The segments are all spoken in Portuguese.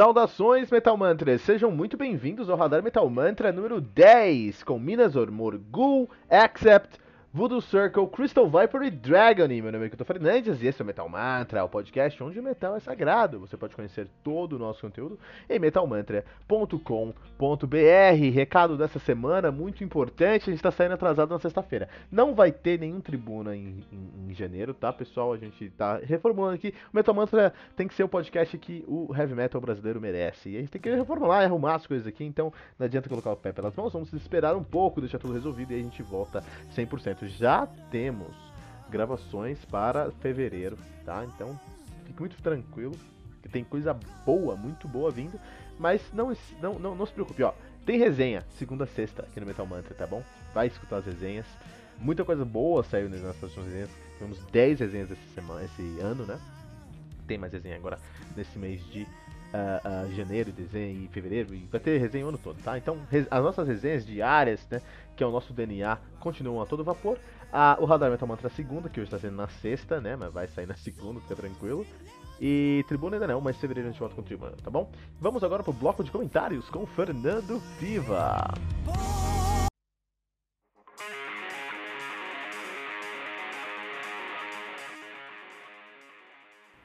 Saudações Metal Mantras, sejam muito bem-vindos ao Radar Metal Mantra número 10, com Minas Ormor, Ghoul, Accept, Voodoo Circle, Crystal Viper e Dragon. Meu nome é Kilton Fernandes e esse é o Metal Mantra, o podcast onde o metal é sagrado. Você pode conhecer todo o nosso conteúdo em metalmantra.com.br. Recado dessa semana, muito importante, a gente está saindo atrasado na sexta-feira. Não vai ter nenhum tribuna em, em, em, janeiro, tá, pessoal? A gente está reformulando aqui. O Metal Mantra tem que ser o podcast que o heavy metal brasileiro merece. E a gente tem que reformular e arrumar as coisas aqui, então não adianta colocar o pé pelas mãos, vamos esperar um pouco, deixar tudo resolvido e a gente volta 100% já temos gravações para fevereiro, tá? Então fique muito tranquilo, que tem coisa boa, muito boa vindo, mas não, não, não, não se preocupe, ó. Tem resenha, segunda a sexta, aqui no Metal Mantra, tá bom? Vai escutar as resenhas. Muita coisa boa saiu nas nossas resenhas. Tivemos 10 resenhas esse, semana, esse ano, né? Tem mais resenha agora nesse mês de uh, uh, janeiro, dezembro e fevereiro, e vai ter resenha o ano todo, tá? Então, as nossas resenhas diárias, né, que é o nosso DNA, continuam a todo vapor. O Radar Metal Mantra segunda, que hoje está sendo na sexta, né, mas vai sair na segunda, fica tranquilo. E Tribuna ainda não, mas fevereiro a gente volta com Tribuna, tá bom? Vamos agora pro bloco de comentários com Fernando Piva.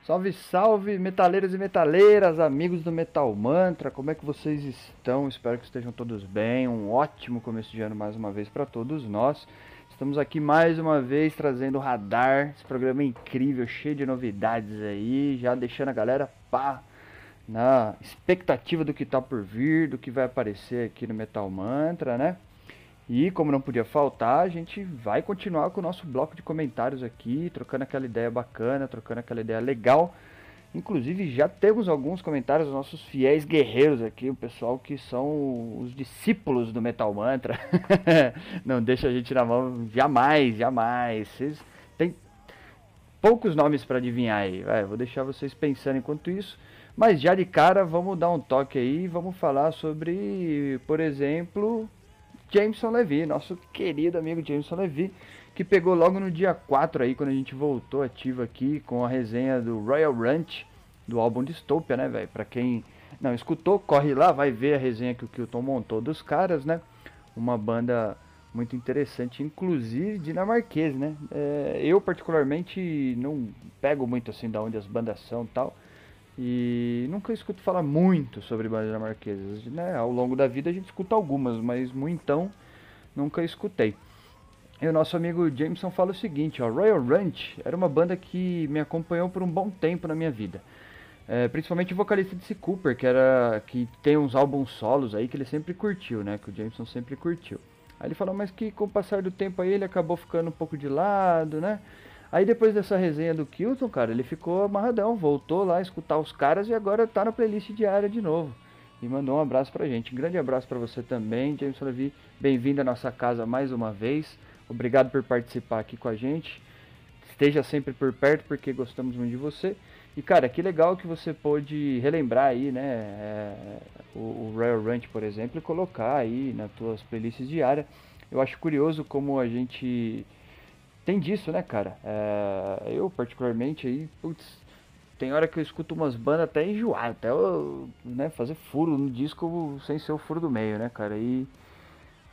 Salve, salve, metaleiros e metaleiras, amigos do Metal Mantra, como é que vocês estão? Espero que estejam todos bem. Um ótimo começo de ano mais uma vez para todos nós. Estamos aqui mais uma vez trazendo o Radar, esse programa incrível, cheio de novidades aí, já deixando a galera pá na expectativa do que tá por vir, do que vai aparecer aqui no Metal Mantra, né? E como não podia faltar, a gente vai continuar com o nosso bloco de comentários aqui, trocando aquela ideia bacana, trocando aquela ideia legal. Inclusive já temos alguns comentários dos nossos fiéis guerreiros aqui, o pessoal que são os discípulos do Metal Mantra. não deixa a gente na mão jamais, jamais. Vocês têm poucos nomes para adivinhar aí. Vai, vou deixar vocês pensando enquanto isso. Mas já de cara, vamos dar um toque aí, vamos falar sobre, por exemplo, Jameson Levy, nosso querido amigo Jameson Levy, que pegou logo no dia 4 aí, quando a gente voltou ativo aqui com a resenha do Royal Ranch, do álbum Dystopia, né, velho? Pra quem não escutou, corre lá, vai ver a resenha que o Kilton montou dos caras, né? Uma banda muito interessante, inclusive dinamarquês, né? É, eu particularmente não pego muito assim da onde as bandas são tal, e nunca escuto falar muito sobre bandas dinamarquesas. Né? Ao longo da vida a gente escuta algumas, mas muitão nunca escutei. E o nosso amigo Jameson fala o seguinte, ó, Royal Ranch era uma banda que me acompanhou por um bom tempo na minha vida. É, principalmente o vocalista de C. Cooper, que, era, que tem uns álbuns solos aí que ele sempre curtiu, né? Que o Jameson sempre curtiu. Aí ele falou, mas que com o passar do tempo aí ele acabou ficando um pouco de lado, né? Aí depois dessa resenha do Kilton, cara, ele ficou amarradão, voltou lá a escutar os caras e agora tá na playlist diária de novo. E mandou um abraço pra gente. Um grande abraço para você também, James Levy. Bem-vindo à nossa casa mais uma vez. Obrigado por participar aqui com a gente. Esteja sempre por perto porque gostamos muito de você. E cara, que legal que você pôde relembrar aí, né, é, o, o Royal Ranch, por exemplo, e colocar aí nas tuas playlists diárias. Eu acho curioso como a gente tem disso, né, cara? É, eu, particularmente, aí, putz, tem hora que eu escuto umas bandas até enjoar, até eu, né, fazer furo no disco sem ser o furo do meio, né, cara? E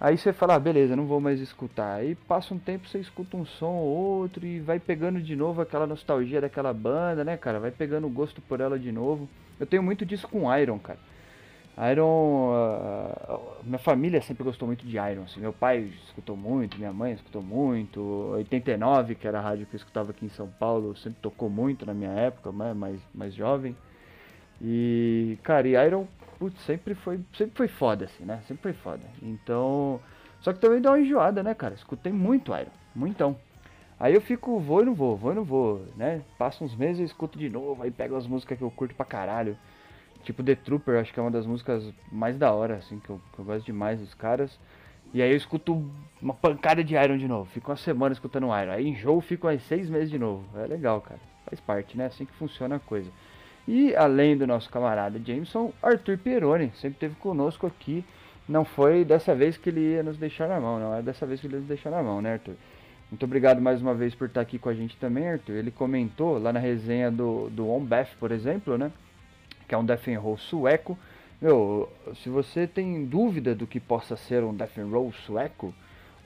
aí você fala, ah, beleza, não vou mais escutar. Aí passa um tempo, você escuta um som ou outro e vai pegando de novo aquela nostalgia daquela banda, né, cara? Vai pegando o gosto por ela de novo. Eu tenho muito disso com Iron, cara. Iron. Uh, minha família sempre gostou muito de Iron. Assim. Meu pai escutou muito, minha mãe escutou muito. 89, que era a rádio que eu escutava aqui em São Paulo, sempre tocou muito na minha época, né, mais, mais jovem. E, cara, e Iron, putz, sempre foi, sempre foi foda, assim, né? Sempre foi foda. Então. Só que também deu uma enjoada, né, cara? Escutei muito Iron, muitão. Aí eu fico, vou e não vou, vou e não vou, né? Passa uns meses, eu escuto de novo, aí pego as músicas que eu curto pra caralho. Tipo The Trooper, acho que é uma das músicas mais da hora, assim, que eu, que eu gosto demais dos caras. E aí eu escuto uma pancada de Iron de novo. Fico uma semana escutando Iron. Aí enjoo, fico mais seis meses de novo. É legal, cara. Faz parte, né? Assim que funciona a coisa. E além do nosso camarada Jameson, Arthur Pieroni sempre esteve conosco aqui. Não foi dessa vez que ele ia nos deixar na mão, não é dessa vez que ele ia nos deixar na mão, né, Arthur? Muito obrigado mais uma vez por estar aqui com a gente também, Arthur. Ele comentou lá na resenha do, do On Beth, por exemplo, né? Que é um Death Roll sueco. Meu, se você tem dúvida do que possa ser um Death Roll sueco,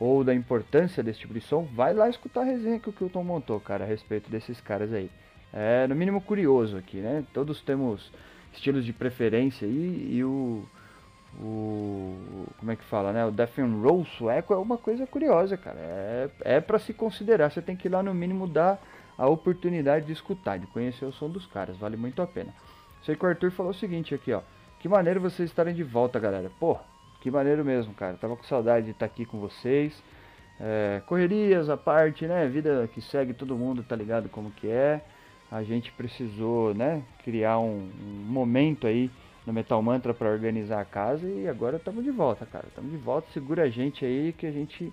ou da importância desse tipo de som, vai lá escutar a resenha que o Kilton montou, cara, a respeito desses caras aí. É, no mínimo curioso aqui, né? Todos temos estilos de preferência aí, e o o como é que fala, né? O Death Roll sueco é uma coisa curiosa, cara. É, é para se considerar. Você tem que ir lá no mínimo dar a oportunidade de escutar, de conhecer o som dos caras. Vale muito a pena. Sei que o Arthur falou o seguinte aqui, ó. Que maneiro vocês estarem de volta, galera. Pô, que maneiro mesmo, cara. Tava com saudade de estar aqui com vocês. É, correrias à parte, né? Vida que segue todo mundo, tá ligado como que é. A gente precisou, né? Criar um, um momento aí no Metal Mantra para organizar a casa e agora estamos de volta, cara. Estamos de volta, segura a gente aí que a gente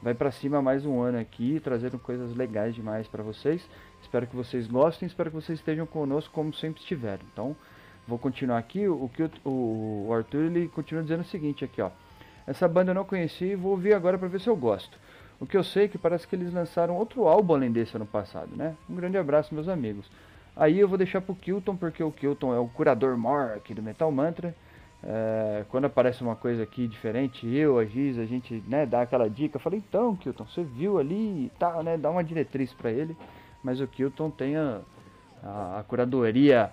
vai para cima mais um ano aqui, trazendo coisas legais demais para vocês. Espero que vocês gostem, espero que vocês estejam conosco como sempre estiveram. Então, vou continuar aqui. O que o, o Arthur ele continua dizendo o seguinte aqui, ó. Essa banda eu não conheci e vou ouvir agora para ver se eu gosto. O que eu sei é que parece que eles lançaram outro álbum além desse ano passado, né? Um grande abraço, meus amigos. Aí eu vou deixar pro Kilton, porque o Kilton é o curador mor aqui do Metal Mantra. É, quando aparece uma coisa aqui diferente, eu, a Giz, a gente né, dá aquela dica. Falei, então, Kilton, você viu ali e tal, né? Dá uma diretriz para ele. Mas o Kilton tem a, a, a, curadoria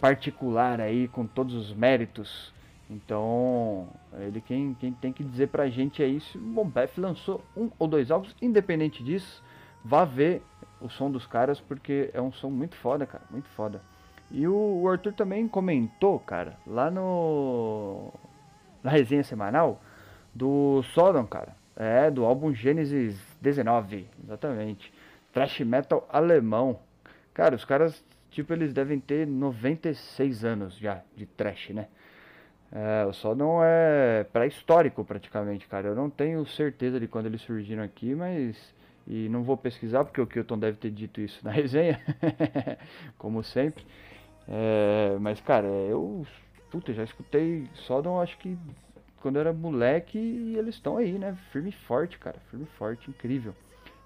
particular aí, com todos os méritos. Então, ele quem, quem tem que dizer pra gente é isso. O Bombef lançou um ou dois álbuns, independente disso, vá ver o som dos caras, porque é um som muito foda, cara, muito foda. E o, o Arthur também comentou, cara, lá no na resenha semanal do Sodom, cara. É, do álbum Gênesis 19, exatamente. Thrash metal alemão. Cara, os caras, tipo, eles devem ter 96 anos já de thrash, né? É, o Sodom é pré-histórico praticamente, cara. Eu não tenho certeza de quando eles surgiram aqui, mas e não vou pesquisar porque o Kilton deve ter dito isso na resenha, como sempre. É, mas, cara, eu puta, já escutei Sodom, acho que quando eu era moleque e eles estão aí, né? Firme e forte, cara. Firme e forte, incrível.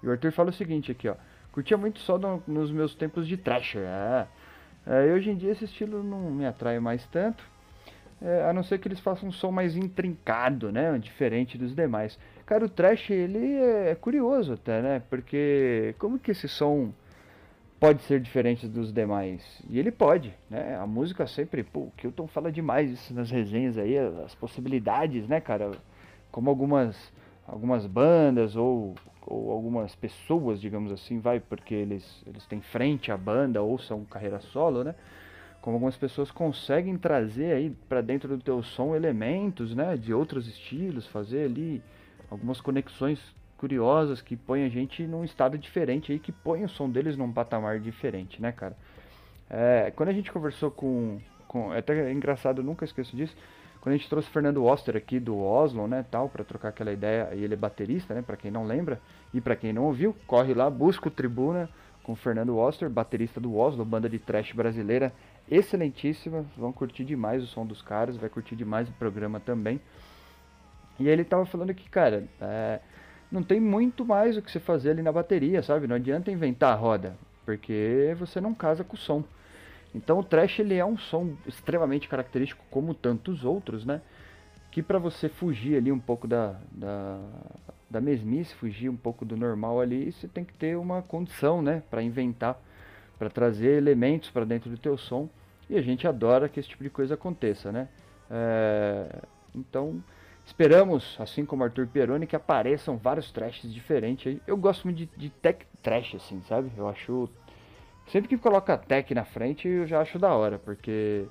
E o Arthur fala o seguinte aqui, ó. Curtia muito Sodom nos meus tempos de Thrasher. É. É, hoje em dia esse estilo não me atrai mais tanto. É, a não ser que eles façam um som mais intrincado, né? Diferente dos demais. Cara, o trash, ele é curioso até, né? Porque como que esse som pode ser diferente dos demais? E ele pode, né? A música sempre, pô, o Kilton fala demais isso nas resenhas aí, as possibilidades, né, cara? Como algumas algumas bandas ou, ou algumas pessoas, digamos assim, vai, porque eles, eles têm frente à banda ou são carreira solo, né? como algumas pessoas conseguem trazer aí para dentro do teu som elementos, né, de outros estilos, fazer ali algumas conexões curiosas que põem a gente num estado diferente aí, que põe o som deles num patamar diferente, né, cara? É, quando a gente conversou com, com é até engraçado, eu nunca esqueço disso, quando a gente trouxe o Fernando Oster aqui do Oslo, né, tal, para trocar aquela ideia, e ele é baterista, né, para quem não lembra, e para quem não ouviu, corre lá, busca o Tribuna com o Fernando Oster, baterista do Oslo, banda de trash brasileira, excelentíssima, vão curtir demais o som dos caras, vai curtir demais o programa também. E ele tava falando que, cara, é, não tem muito mais o que você fazer ali na bateria, sabe? Não adianta inventar a roda, porque você não casa com o som. Então o trash ele é um som extremamente característico, como tantos outros, né? Que para você fugir ali um pouco da, da, da mesmice, fugir um pouco do normal ali, você tem que ter uma condição, né? Para inventar para trazer elementos para dentro do teu som e a gente adora que esse tipo de coisa aconteça, né? É, então esperamos, assim como Arthur Pieroni, que apareçam vários trashes diferentes. Eu gosto muito de, de tech trash, assim, sabe? Eu acho sempre que coloca tech na frente eu já acho da hora, porque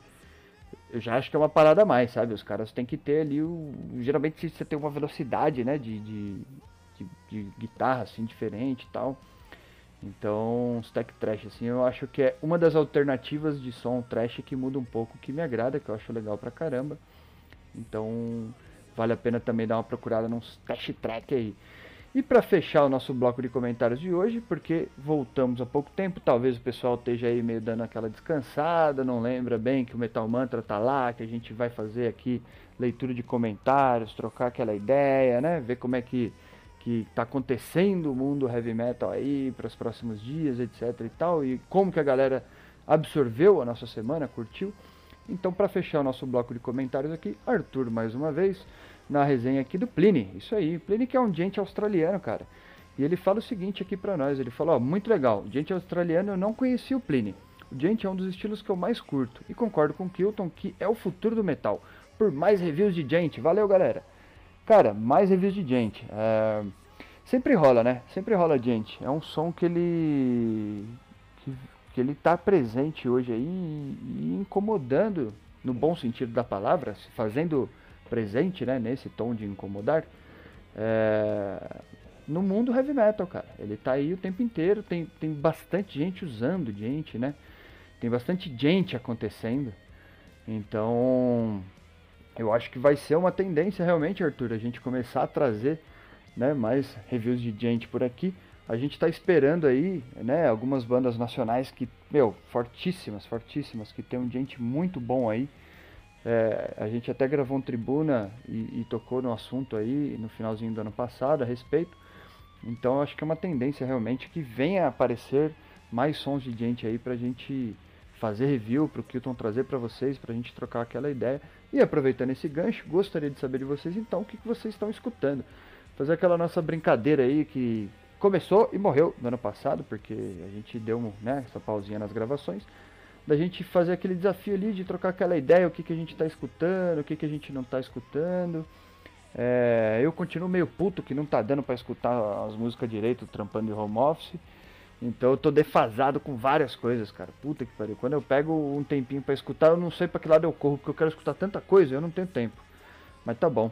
eu já acho que é uma parada a mais, sabe? Os caras têm que ter ali o. Geralmente você tem uma velocidade, né? De, de, de, de guitarra assim diferente e tal. Então, stack trash, assim, eu acho que é uma das alternativas de som trash que muda um pouco, que me agrada, que eu acho legal pra caramba. Então, vale a pena também dar uma procurada num trash track aí. E para fechar o nosso bloco de comentários de hoje, porque voltamos há pouco tempo, talvez o pessoal esteja aí meio dando aquela descansada, não lembra bem que o Metal Mantra tá lá, que a gente vai fazer aqui leitura de comentários, trocar aquela ideia, né? Ver como é que que está acontecendo o mundo heavy metal aí para os próximos dias, etc e tal, e como que a galera absorveu a nossa semana, curtiu. Então, para fechar o nosso bloco de comentários aqui, Arthur mais uma vez na resenha aqui do Pliny. Isso aí, Pliny que é um gente australiano, cara. E ele fala o seguinte aqui para nós, ele fala, ó, muito legal, gente australiano eu não conhecia o Pliny. O gente é um dos estilos que eu mais curto e concordo com o Kilton que é o futuro do metal. Por mais reviews de gente, valeu galera. Cara, mais reviews de gente. É... Sempre rola, né? Sempre rola gente. É um som que ele. que, que ele tá presente hoje aí e incomodando, no bom sentido da palavra, fazendo presente, né? Nesse tom de incomodar. É... No mundo heavy metal, cara. Ele tá aí o tempo inteiro. Tem, tem bastante gente usando gente, né? Tem bastante gente acontecendo. Então, eu acho que vai ser uma tendência realmente, Arthur, a gente começar a trazer né, mais reviews de gente por aqui. A gente está esperando aí, né, algumas bandas nacionais que, meu, fortíssimas, fortíssimas, que tem um gente muito bom aí. É, a gente até gravou um tribuna e, e, tocou no assunto aí no finalzinho do ano passado a respeito. Então acho que é uma tendência realmente que venha a aparecer mais sons de gente aí pra gente fazer review, pro Kilton trazer para vocês, pra gente trocar aquela ideia. E aproveitando esse gancho, gostaria de saber de vocês então o que, que vocês estão escutando. Fazer aquela nossa brincadeira aí que começou e morreu no ano passado, porque a gente deu né, essa pausinha nas gravações. Da gente fazer aquele desafio ali de trocar aquela ideia, o que, que a gente está escutando, o que, que a gente não está escutando. É, eu continuo meio puto que não tá dando para escutar as músicas direito, trampando de home office. Então eu tô defasado com várias coisas, cara. Puta que pariu. Quando eu pego um tempinho para escutar, eu não sei para que lado eu corro, porque eu quero escutar tanta coisa, eu não tenho tempo. Mas tá bom.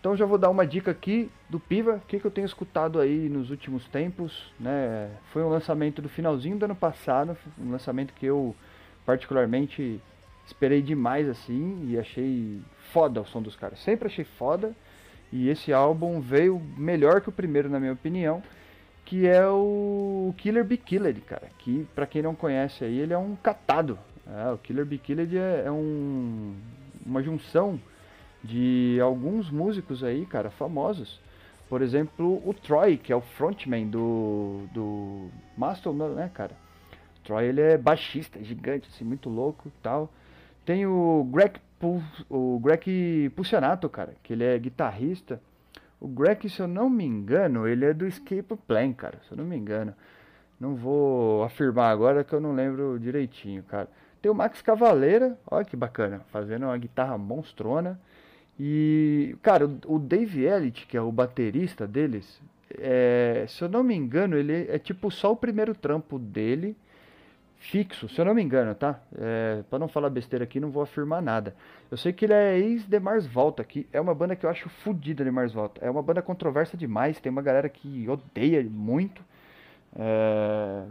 Então já vou dar uma dica aqui do Piva, o que, que eu tenho escutado aí nos últimos tempos, né? Foi um lançamento do finalzinho do ano passado, um lançamento que eu particularmente esperei demais assim e achei foda o som dos caras. Sempre achei foda. E esse álbum veio melhor que o primeiro na minha opinião que é o Killer Be Killed, cara. Que para quem não conhece aí, ele é um catado. É, o Killer Be Killed é, é um, uma junção de alguns músicos aí, cara, famosos. Por exemplo, o Troy, que é o frontman do, do Mastodon, né, cara? Troy, ele é baixista, gigante, assim, muito louco tal. Tem o Greg, o Greg Pucianato, cara, que ele é guitarrista o Greg, se eu não me engano, ele é do Escape Plan, cara. Se eu não me engano. Não vou afirmar agora que eu não lembro direitinho, cara. Tem o Max Cavaleira, olha que bacana, fazendo uma guitarra monstrona. E, cara, o Dave Elliott, que é o baterista deles, é, se eu não me engano, ele é tipo só o primeiro trampo dele fixo, se eu não me engano, tá? É, para não falar besteira aqui, não vou afirmar nada. Eu sei que ele é ex de Mars Volta, que é uma banda que eu acho fodida de Mars Volta. É uma banda controversa demais, tem uma galera que odeia muito. É,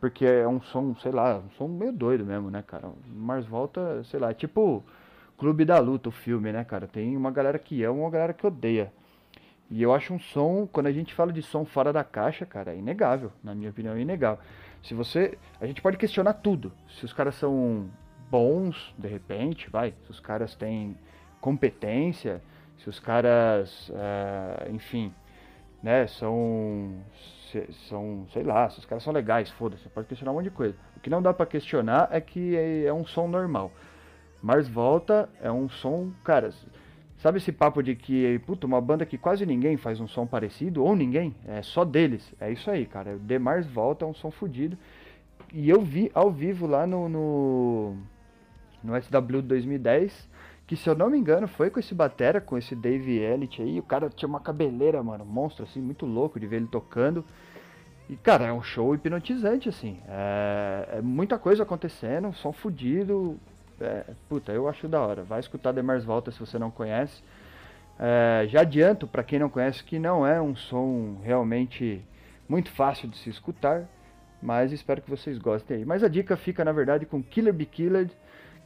porque é um som, sei lá, um som meio doido mesmo, né, cara? Mars Volta, sei lá, é tipo Clube da Luta, o filme, né, cara? Tem uma galera que ama, uma galera que odeia. E eu acho um som, quando a gente fala de som fora da caixa, cara, é inegável. Na minha opinião, é inegável. Se você. A gente pode questionar tudo. Se os caras são bons, de repente, vai. Se os caras têm competência, se os caras. Uh, enfim. Né, são. São. Sei lá, se os caras são legais, foda-se. Você pode questionar um monte de coisa. O que não dá para questionar é que é, é um som normal. Mars Volta é um som. Cara Sabe esse papo de que, puta, uma banda que quase ninguém faz um som parecido, ou ninguém, é só deles. É isso aí, cara. O The Mars Volta é um som fodido. E eu vi ao vivo lá no, no, no SW 2010, que se eu não me engano foi com esse batera, com esse Dave Elliott aí. O cara tinha uma cabeleira, mano, monstro assim, muito louco de ver ele tocando. E, cara, é um show hipnotizante, assim. É, é muita coisa acontecendo, som fudido, é, puta, eu acho da hora. Vai escutar Demars Volta se você não conhece. É, já adianto para quem não conhece que não é um som realmente muito fácil de se escutar. Mas espero que vocês gostem aí. Mas a dica fica, na verdade, com Killer Be Killed,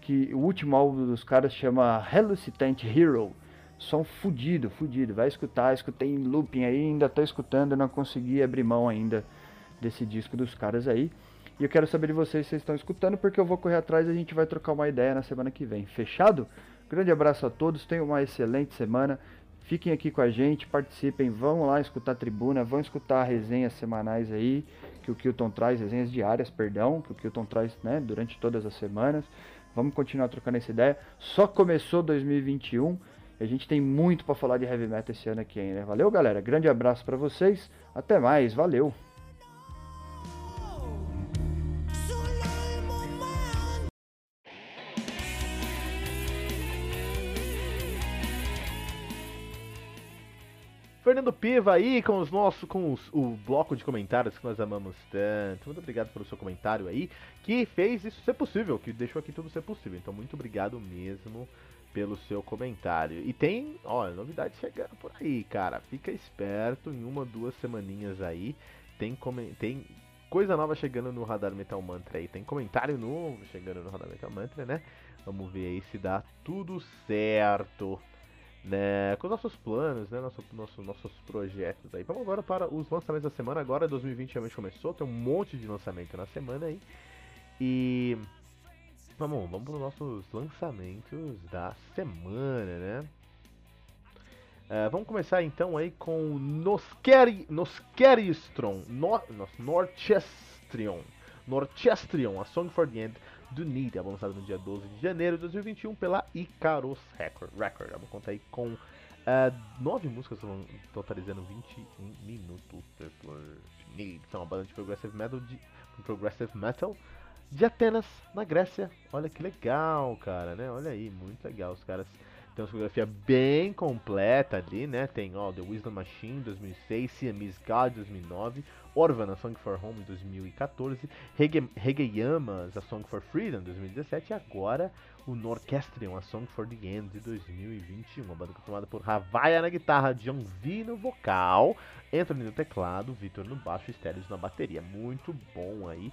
que o último álbum dos caras chama Hallucinant Hero. Som fudido, fudido. Vai escutar, escutei em looping aí, ainda tô escutando, não consegui abrir mão ainda desse disco dos caras aí. E eu quero saber de vocês se vocês estão escutando, porque eu vou correr atrás e a gente vai trocar uma ideia na semana que vem. Fechado? Grande abraço a todos, tenham uma excelente semana. Fiquem aqui com a gente, participem, vão lá escutar a tribuna, vão escutar resenhas semanais aí, que o Kilton traz, resenhas diárias, perdão, que o Kilton traz né, durante todas as semanas. Vamos continuar trocando essa ideia. Só começou 2021 e a gente tem muito para falar de heavy metal esse ano aqui ainda. Valeu, galera. Grande abraço para vocês. Até mais. Valeu. Fernando Piva aí com os nossos, com os, o bloco de comentários que nós amamos tanto. Muito obrigado pelo seu comentário aí, que fez isso ser possível, que deixou aqui tudo ser possível. Então muito obrigado mesmo pelo seu comentário. E tem, olha, novidade chegando por aí, cara. Fica esperto, em uma, duas semaninhas aí, tem, tem coisa nova chegando no Radar Metal Mantra aí. Tem comentário novo chegando no Radar Metal Mantra, né? Vamos ver aí se dá tudo certo né, com os nossos planos, né, nosso, nosso, nossos projetos aí. Vamos agora para os lançamentos da semana. Agora 2020 realmente começou, tem um monte de lançamento na semana aí. E vamos, vamos para os nossos lançamentos da semana, né? Uh, vamos começar então aí com Noskeri, Noskeristron, no, Norchestrion, Norchestrion, A Song for the End do Need, álbum lançado no dia 12 de janeiro de 2021 pela Icarus Record. Record. Álbum conta aí com uh, nove músicas, totalizando 21 minutos. Need, são uma banda de progressive metal de progressive metal de Atenas, na Grécia. Olha que legal, cara, né? Olha aí, muito legal. Os caras tem uma discografia bem completa ali, né? Tem ó, The Wisdom Machine 2006, Siamese God 2009, Orvan, A Song for Home 2014, Regeyamas, A Song for Freedom 2017 e agora o Norchestrion, A Song for the End de 2021. Uma banda formada por Ravaya na guitarra, John V no vocal, Anthony no teclado, Victor no baixo e Stéreos na bateria. Muito bom aí.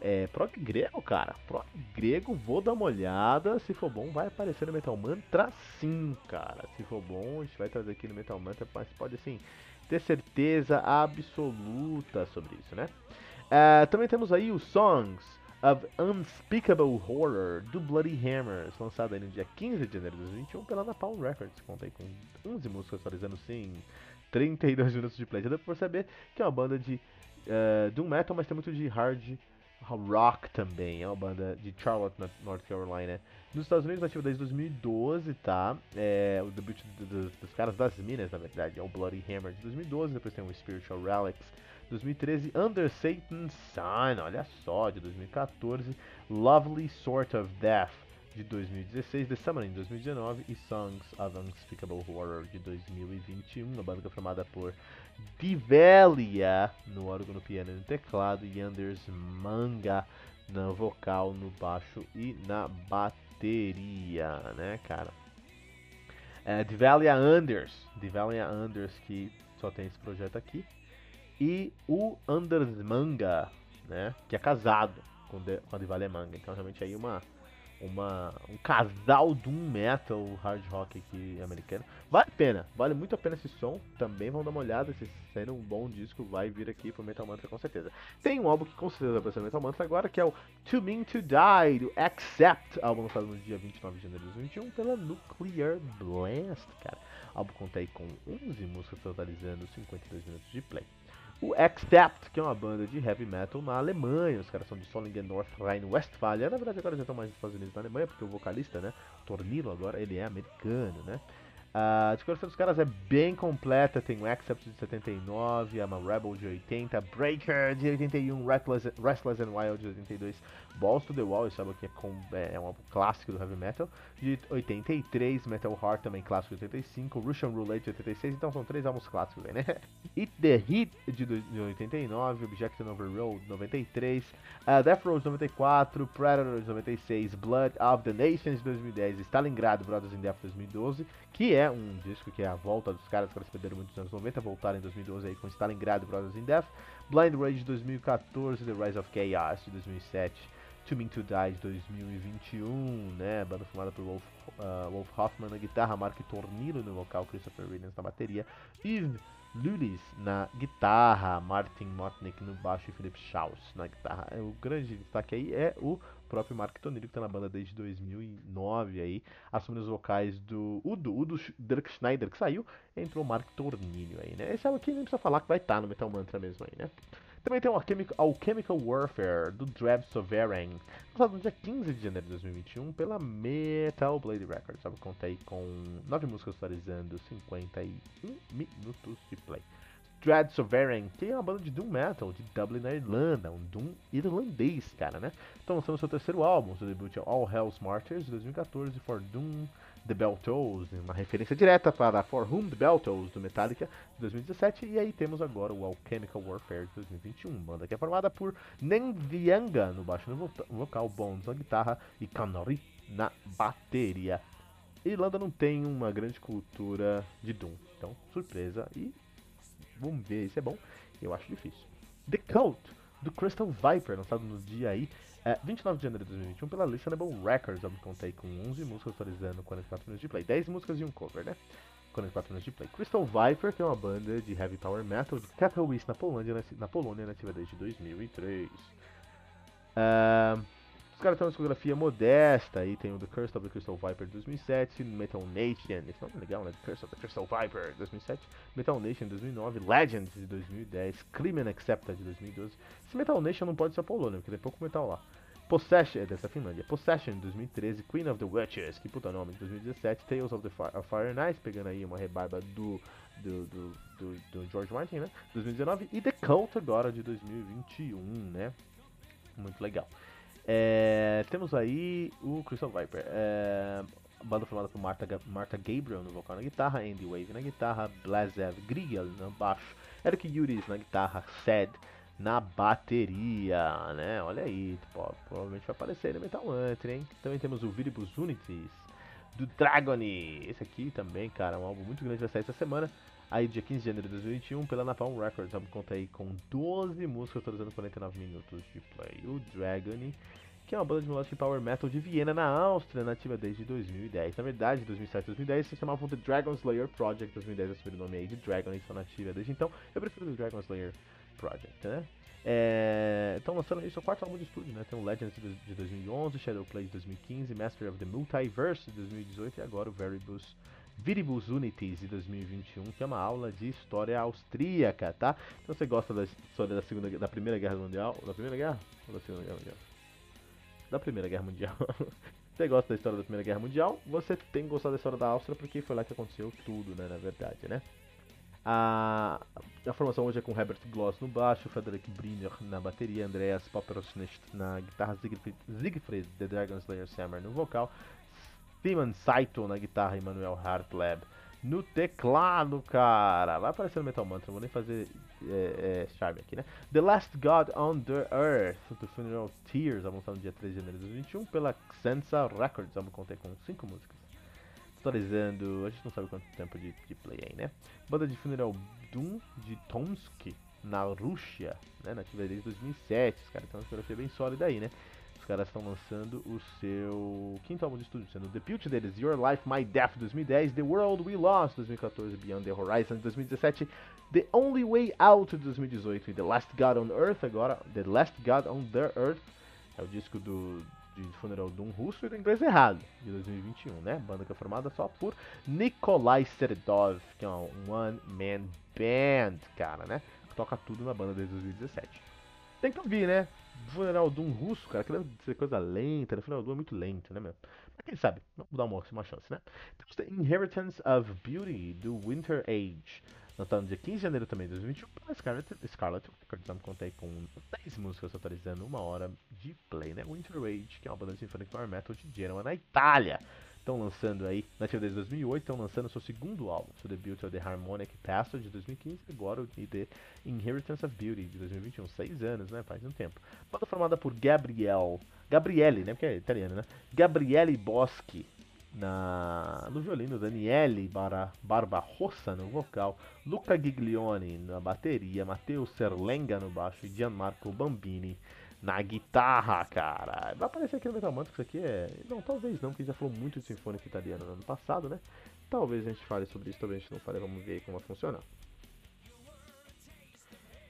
É, prog grego, cara. Prog grego, vou dar uma olhada. Se for bom, vai aparecer no Metal Mantra sim, cara. Se for bom, a gente vai trazer aqui no Metal Mantra, mas pode assim ter certeza absoluta sobre isso, né? É, também temos aí os Songs of Unspeakable Horror do Bloody Hammers, lançado aí no dia 15 de janeiro de 2021 pela Napalm Records. Conta aí com 11 músicas atualizando sim 32 minutos de play. Já deu pra perceber que é uma banda de uh, doom metal, mas tem muito de hard Rock também, é uma banda de Charlotte, North Carolina. Nos Estados Unidos, ativa desde 2012, tá? É, o debut dos, dos caras das Minas, na verdade, é o Bloody Hammer de 2012. Depois tem o Spiritual Relics 2013, Under Satan's Sun, olha só, de 2014. Lovely Sort of Death de 2016, The Summoning de 2019 e Songs of Unspeakable Horror de 2021, uma banda formada por Divelia no órgão, no piano e no teclado, e Anders Manga no vocal, no baixo e na bateria, né, cara? É, Divelia Anders, Divelia Anders que só tem esse projeto aqui, e o Anders Manga, né, que é casado com, com a Divelia Manga, então realmente aí uma uma, um casal doom metal hard rock aqui americano. Vale a pena, vale muito a pena esse som. Também vão dar uma olhada, se sendo um bom disco, vai vir aqui pro Metal Mantra com certeza. Tem um álbum que com certeza vai ser Metal Mantra agora, que é o To Mean To Die, do Accept, álbum lançado no dia 29 de janeiro de 2021 pela Nuclear Blast, cara. O álbum conta aí com 11 músicas totalizando 52 minutos de play o Accept, que é uma banda de heavy metal na Alemanha. Os caras são de Solingen, North Rhine-Westphalia. Na verdade, agora já estão mais nos Estados Unidos na Alemanha, porque o vocalista, né, Tornilo, agora ele é americano, né? A discografia dos caras é bem completa, tem o Accept de 79, I'm a Rebel de 80, Breaker de 81, Restless, Restless and Wild de 82, Balls to the Wall, sabe que é, com, é, é um clássico do heavy metal, de 83, Metal Heart também clássico de 85, Russian Roulette de 86, então são três álbuns clássicos aí, né? It the Hit de, de 89, Objection Overroad de 93, uh, Death Row de 94, Predator de 96, Blood of the Nations de 2010, Stalingrado Brothers in Death de 2012, que é né? Um disco que é a volta dos caras que eles perderam muito nos anos 90, voltaram em 2012 aí com Stalingrad Brothers in Death, Blind Rage de 2014, The Rise of Chaos de 2007, To Mean to Die de 2021, né? Banda formada por Wolf, uh, Wolf Hoffman na guitarra, Mark Tornillo no vocal, Christopher Williams na bateria, Yves Lulis na guitarra, Martin Motnick no baixo e Philip Schaus na guitarra. O grande destaque aí é o próprio Mark Tonillo, que está na banda desde 2009 aí, assumindo os vocais do Udo, Udo Dirk Schneider, que saiu, entrou o Mark Tornillo aí, né? Esse é aqui nem precisa falar que vai estar tá no Metal Mantra mesmo aí, né? Também tem o Alchemical Warfare, do Drab Sovereign, lançado no dia 15 de janeiro de 2021 pela Metal Blade Records. Sabe, contei com 9 músicas atualizando 51 minutos de play. Dread Sovereign, que é uma banda de Doom Metal de Dublin, na Irlanda, um Doom irlandês, cara, né? Estão lançando seu terceiro álbum, seu debut é All Hell's Martyrs, de 2014, For Doom The Bell Tolls, uma referência direta para For Whom the Bell Tolls, do Metallica, de 2017, e aí temos agora o Alchemical Warfare, de 2021, banda que é formada por Nenvianga no baixo no vocal, Bones na guitarra e Kanori na bateria. Irlanda não tem uma grande cultura de Doom, então surpresa e Vamos ver se é bom. Eu acho difícil. The Cult, do Crystal Viper, lançado no dia aí, é, 29 de janeiro de 2021, pela Listenable Records. Eu me contei com 11 músicas atualizando 44 minutos de play. 10 músicas e um cover, né? 44 minutos de play. Crystal Viper, que é uma banda de heavy power metal de Katowice, na Polônia, na Polônia, nativa desde 2003. Uh, os caras têm uma discografia modesta, aí tem o The Curse of the Crystal Viper de 2007, Metal Nation, esse nome é legal, né? The Curse of the Crystal Viper de 2007, Metal Nation de 2009, Legends de 2010, Crimen Accepted de 2012. Esse Metal Nation não pode ser a Polônia, porque tem pouco metal lá. Possession, é dessa Finlândia, Possession de 2013, Queen of the Witches, que puta nome, de 2017, Tales of the Fire, Fire Ice, pegando aí uma rebarba do, do, do, do, do George Martin, né? 2019, e The Cult agora de 2021, né? Muito legal. É, temos aí o Crystal Viper. É, banda formada por Martha, Martha Gabriel no vocal na guitarra, Andy Wave na guitarra, Blazev Griel no baixo, Eric Yuris na guitarra, Sad na bateria, né? Olha aí, pô, provavelmente vai aparecer no Metal Mantra, hein? Também temos o Viribus Unities do Dragony. Esse aqui também, cara, é um álbum muito grande vai sair essa semana. Aí, dia 15 de janeiro de 2021, pela Napalm Records, eu contei com 12 músicas, atualizando 49 minutos de play. O Dragony, que é uma banda de melodic power metal de Viena, na Áustria, nativa desde 2010. Na verdade, 2007 e 2010 se chamavam The Dragon Slayer Project. 2010 assumiram o nome aí de Dragon e são nativa desde então. Eu prefiro The Dragon Slayer Project, né? Estão é, lançando é o quarto álbum de estúdio, né? Tem o Legends de 2011, Shadowplay de 2015, Master of the Multiverse de 2018 e agora o Veribus Viribus Unities de 2021, que é uma aula de história austríaca, tá? Então você gosta da história da segunda, da primeira guerra mundial, da primeira guerra ou da segunda guerra mundial? Da primeira guerra mundial. você gosta da história da primeira guerra mundial? Você tem que gostar da história da Áustria porque foi lá que aconteceu tudo, né? Na verdade, né? A, a formação hoje é com Herbert Gloss no baixo, Frederick Briner na bateria, Andreas Popperschnitt na guitarra, Siegfried, Siegfried The Dragon Slayer Sammer no vocal, Simon Saito na guitarra e Manuel Hartleb no teclado, cara. Vai aparecer no Metal Mantra, vou nem fazer é, é, charme aqui, né? The Last God on the Earth, do Funeral Tears, lançado no dia 3 de janeiro de 2021 pela Xensa Records. Vamos contar com 5 músicas. Atualizando, a gente não sabe quanto tempo de, de play aí, né? Banda de Funeral Doom de Tomsk, na Rússia, né? Nativa desde 2007. Os caras têm uma fotografia bem sólida aí, né? Caras estão lançando o seu quinto álbum de estúdio, sendo o debut deles Your Life, My Death 2010, The World We Lost 2014, Beyond the Horizon 2017, The Only Way Out 2018 e The Last God on Earth agora, The Last God on the Earth é o disco do de Funeral Doom russo e do inglês errado, de 2021, né? Banda que é formada só por Nikolai Serdov, que é um one-man band, cara, né? Toca tudo na banda desde 2017. Tem que ouvir, né? Funeral Doom russo, cara, que deve ser coisa lenta, né? Funeral Doom é muito lento, né, meu? Mas quem sabe, vamos dar uma, uma chance, né? Temos The Inheritance of Beauty, do Winter Age. Lançado no dia 15 de janeiro também de 2021 pela Scarlet, Scarlet Records. contei com 10 músicas atualizando uma hora de play, né? Winter Age, que é uma banda de symphonic power metal de Genoa, na Itália estão lançando aí, nativa desde 2008, estão lançando seu segundo álbum, seu debut é o The Harmonic Passage de 2015, agora o The Inheritance of Beauty de 2021, seis anos, né, faz um tempo. Banda formada por Gabriel, Gabriele, né, porque é italiano, né, Gabriele Boschi, na, no violino, Daniele Bar Barbarossa no vocal, Luca Giglione na bateria, Matteo Serlenga no baixo e Gianmarco Bambini na guitarra, cara. Vai aparecer aqui no Metal Mantra que isso aqui é. Não, talvez não, porque já falou muito de sinfônica italiana no ano passado, né? Talvez a gente fale sobre isso, talvez a gente não fale, vamos ver como vai funcionar.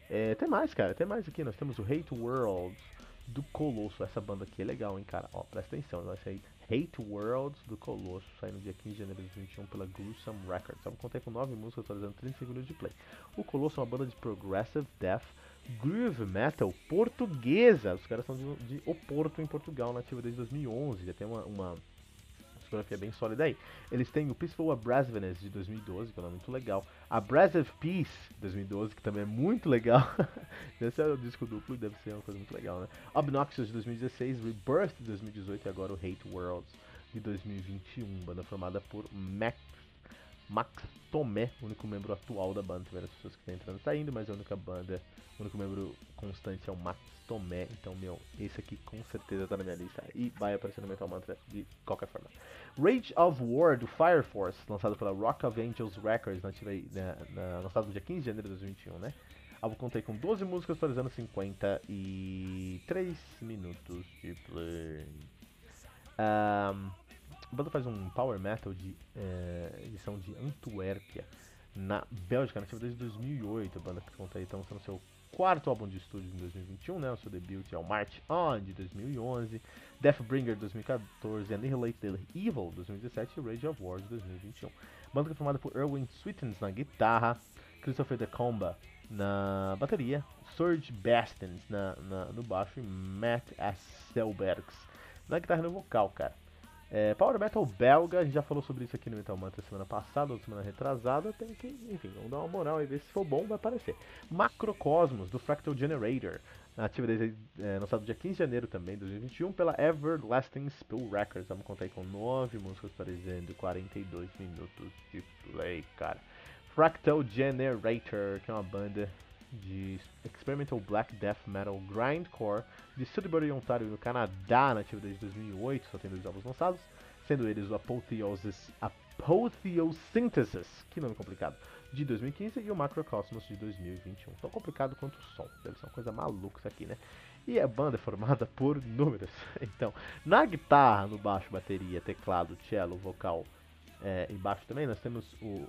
É, tem mais, cara, tem mais aqui. Nós temos o Hate World do Colosso. Essa banda aqui é legal, hein, cara. Ó, presta atenção, vai sair Hate World do Colosso, saindo dia 15 de janeiro de 2021 pela Gruesome Records. Vamos contar com 9 músicas, atualizando 30 segundos de play. O Colosso é uma banda de progressive death groove metal portuguesa. Os caras são de, de Oporto, em Portugal, nativa desde 2011. Já tem uma, uma discografia bem sólida aí. Eles têm o Peaceful Abrasiveness de 2012, que é muito legal. Abrasive Peace, 2012, que também é muito legal. Esse é o disco duplo, deve ser uma coisa muito legal, né? Obnoxious de 2016, Rebirth de 2018 e agora o Hate Worlds de 2021. Banda formada por Max, Max Tomé, único membro atual da banda. Tem várias pessoas que estão entrando e saindo, mas a única banda, o único membro constante é o Max Tomé. Então, meu, esse aqui com certeza tá na minha lista e vai aparecer no Metal Mantra de qualquer forma. Rage of War do Fire Force, lançado pela Rock of Angels Records, aí, na, na, lançado no dia 15 de janeiro de 2021, né? Eu contei com 12 músicas, atualizando 53 minutos de play. Um, a banda faz um power metal de é, edição de Antuérpia, na Bélgica, nativa desde 2008. A banda que conta aí, então, sendo seu quarto álbum de estúdio em 2021, né? O seu debut é o March On de 2011, Deathbringer 2014, Annihilate the Evil 2017 e Rage of War de 2021. Banda que é formada por Erwin Sweetens na guitarra, Christopher DeComba na bateria, Serge Bastens na, na, no baixo e Matt Asselbergs na guitarra e no vocal, cara. É, Power Metal belga, a gente já falou sobre isso aqui no Metal Mantra semana passada ou semana retrasada. Tem que, enfim, vamos dar uma moral e ver se for bom, vai aparecer. Macrocosmos, do Fractal Generator, ativa desde é, lançado dia 15 de janeiro também, 2021, pela Everlasting Spill Records. Vamos contar aí com 9 músicas aparecendo 42 minutos de play, cara. Fractal Generator, que é uma banda de Experimental Black Death Metal Grindcore de Sudbury, Ontário, no Canadá, nativo desde 2008, só tem dois álbuns lançados, sendo eles o Apotheosis, Apotheosynthesis, que nome complicado, de 2015 e o Macrocosmos de 2021. Tão complicado quanto o som, deve ser uma coisa maluca isso aqui, né? E a banda é formada por números. Então, na guitarra, no baixo, bateria, teclado, cello, vocal é, e baixo também, nós temos o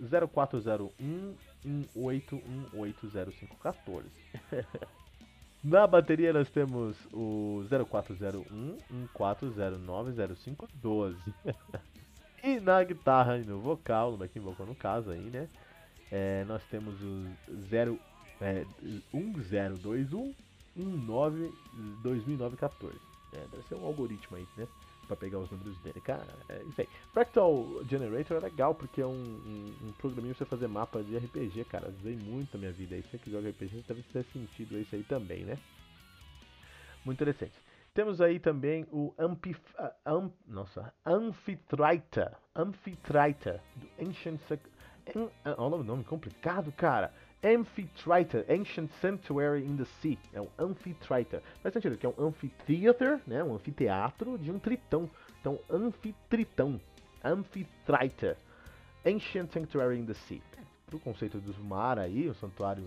0401 18180514. Na bateria nós temos o 0401 14090512. e na guitarra e no vocal, no backing vocal no caso aí, né? É, nós temos o 0, é, 1021 19 200914. É, deve ser um algoritmo aí, né? Para pegar os números dele. Cara, é. Fractal Generator é legal porque é um, um, um programinha pra você fazer mapa de RPG, cara. Usei muito na minha vida aí. Você que joga RPG deve ter sentido isso aí também, né? Muito interessante. Temos aí também o Amphi, uh, um, nossa, Amphitrita, Amphitrita do Ancient An, olha o nome complicado, cara. Amphitrite, Ancient Sanctuary in the Sea. É um Amphitrite. Faz sentido que é um amphitheater, né? Um anfiteatro de um tritão. Então, anfitritão. Amphitrite. Ancient Sanctuary in the Sea. Do conceito do mar aí, o santuário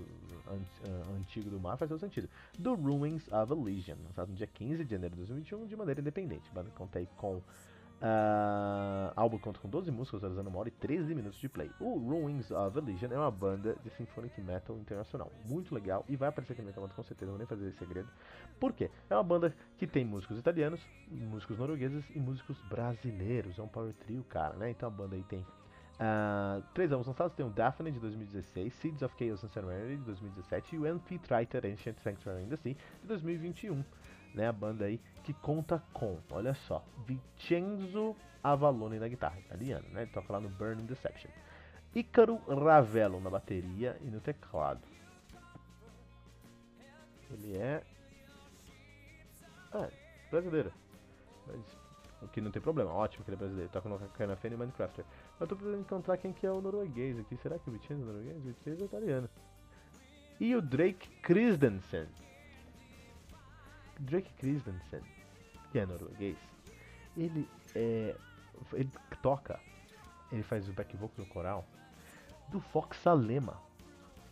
antigo do mar faz todo sentido. The Ruins of Elysium, lançado no dia 15 de janeiro de 2021 de maneira independente. Conta aí com Uh, álbum conta com 12 músicas, usando uma hora e 13 minutos de play. O Ruins of Elysium é uma banda de symphonic metal internacional, muito legal, e vai aparecer aqui no Metal com certeza, não vou nem fazer esse segredo. Por quê? É uma banda que tem músicos italianos, músicos noruegueses e músicos brasileiros, é um power trio, cara, né? Então a banda aí tem uh, três álbuns lançados, tem o Daphne de 2016, Seeds of Chaos and Serenity de 2017 e o Amphitrite Ancient Sanctuary in the de 2021 né, a banda aí que conta com, olha só, Vincenzo Avalone na guitarra, italiano, né? Ele toca lá no Burning Deception. Ícaro Ravello na bateria e no teclado. Ele é ah, brasileiro. Mas o que não tem problema, ótimo que ele é brasileiro. Toca no Cana Fene e Minecrafter. Eu tô precisando encontrar quem que é o norueguês aqui. Será que o Vincenzo é norueguês? O Vincenzo é italiano. E o Drake Christensen Drake Christensen, que é norueguês, ele é ele toca, ele faz o back vocal no coral do Fox Salema.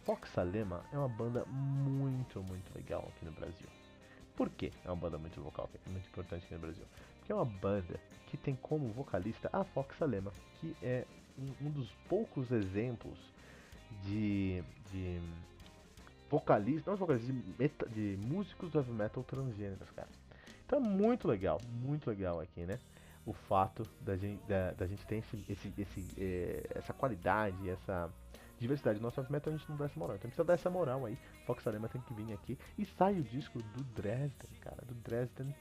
Fox Salema é uma banda muito, muito legal aqui no Brasil. Por que é uma banda muito vocal, é muito importante aqui no Brasil? Porque é uma banda que tem como vocalista a Fox Salema, que é um, um dos poucos exemplos de, de vocalistas, não vocalistas, de, meta, de músicos do heavy metal transgêneros, cara. Então é muito legal, muito legal aqui, né? O fato da gente, da, da gente ter esse, esse, esse eh, essa qualidade, essa diversidade no nosso heavy metal, a gente não dá essa moral. Então precisa dar essa moral aí. Fox Arema tem que vir aqui. E sai o disco do Dresden, cara, do Dresden.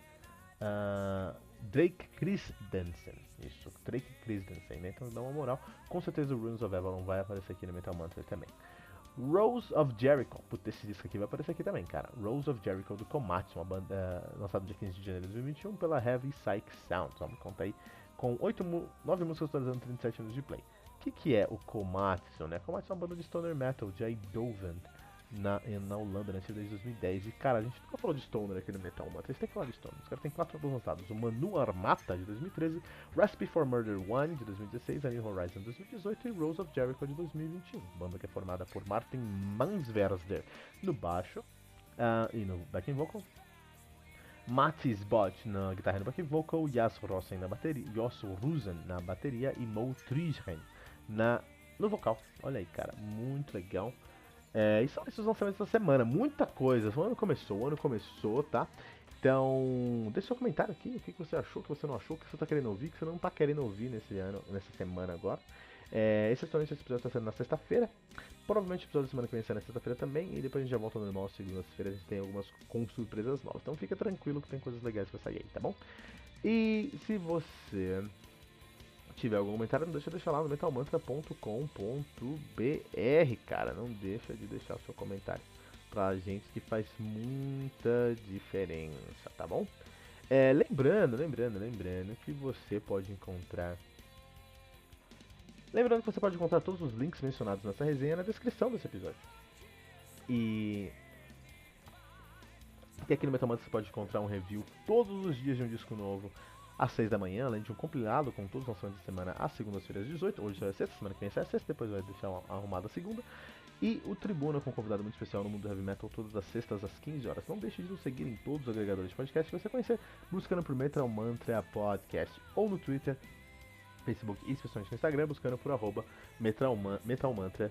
Uh, Drake Christensen. Isso, Drake Christensen, né? Então dá uma moral. Com certeza o Runes of Avalon vai aparecer aqui no Metal Mantra também. Rose of Jericho. Putz, esse disco aqui vai aparecer aqui também, cara. Rose of Jericho do Komatsu, uma banda uh, lançada dia 15 de janeiro de 2021 pela Heavy Psych Sound. Vamos contar aí com 8, 9 músicas totalizando 37 anos de play. O que, que é o Komatsu, né? Komatsu é uma banda de stoner metal de Eindhoven na, na Holanda, né, desde 2010. E cara, a gente nunca falou de Stoner aqui no Metal Mantra. Vocês têm que falar de Stoner. Os caras têm quatro álbuns lançados: o Manu Armata de 2013, Recipe for Murder 1 de 2016, A New Horizon de 2018 e Rose of Jericho de 2021. Banda que é formada por Martin Mansversder no baixo uh, e no backing vocal. Matis Bot na guitarra e no backing vocal, Jas Rosen na bateria, Jos Rusen na bateria e Mo Trishen na no vocal. Olha aí, cara, muito legal. É, e são esses lançamentos da semana, muita coisa. O ano começou, o ano começou, tá? Então, deixa seu comentário aqui, o que você achou, o que você não achou, o que você tá querendo ouvir, o que você não tá querendo ouvir nesse ano, nessa semana agora. É, esse, esse episódio está sendo na sexta-feira. Provavelmente o episódio da semana que vem será na sexta-feira também. E depois a gente já volta ao normal, segundas-feiras a gente tem algumas com surpresas novas. Então fica tranquilo que tem coisas legais pra sair aí, tá bom? E se você tiver algum comentário, não deixa de deixar lá no metalmantra.com.br, cara. Não deixa de deixar o seu comentário pra gente que faz muita diferença, tá bom? É, lembrando, lembrando, lembrando que você pode encontrar. Lembrando que você pode encontrar todos os links mencionados nessa resenha na descrição desse episódio. E. E aqui no Metalmantra você pode encontrar um review todos os dias de um disco novo às 6 da manhã, além de um compilado com todos os lançamentos de semana às segundas-feiras às 18. Hoje é sexta, semana que vem é sexta, depois vai deixar arrumada a segunda. E o Tribuna com um convidado muito especial no mundo do heavy metal todas as sextas às 15 horas. Não deixe de nos seguir em todos os agregadores de podcast que você conhecer, buscando por Metal Mantra Podcast ou no Twitter, Facebook e especialmente no Instagram, buscando por arroba Metal, Mantra.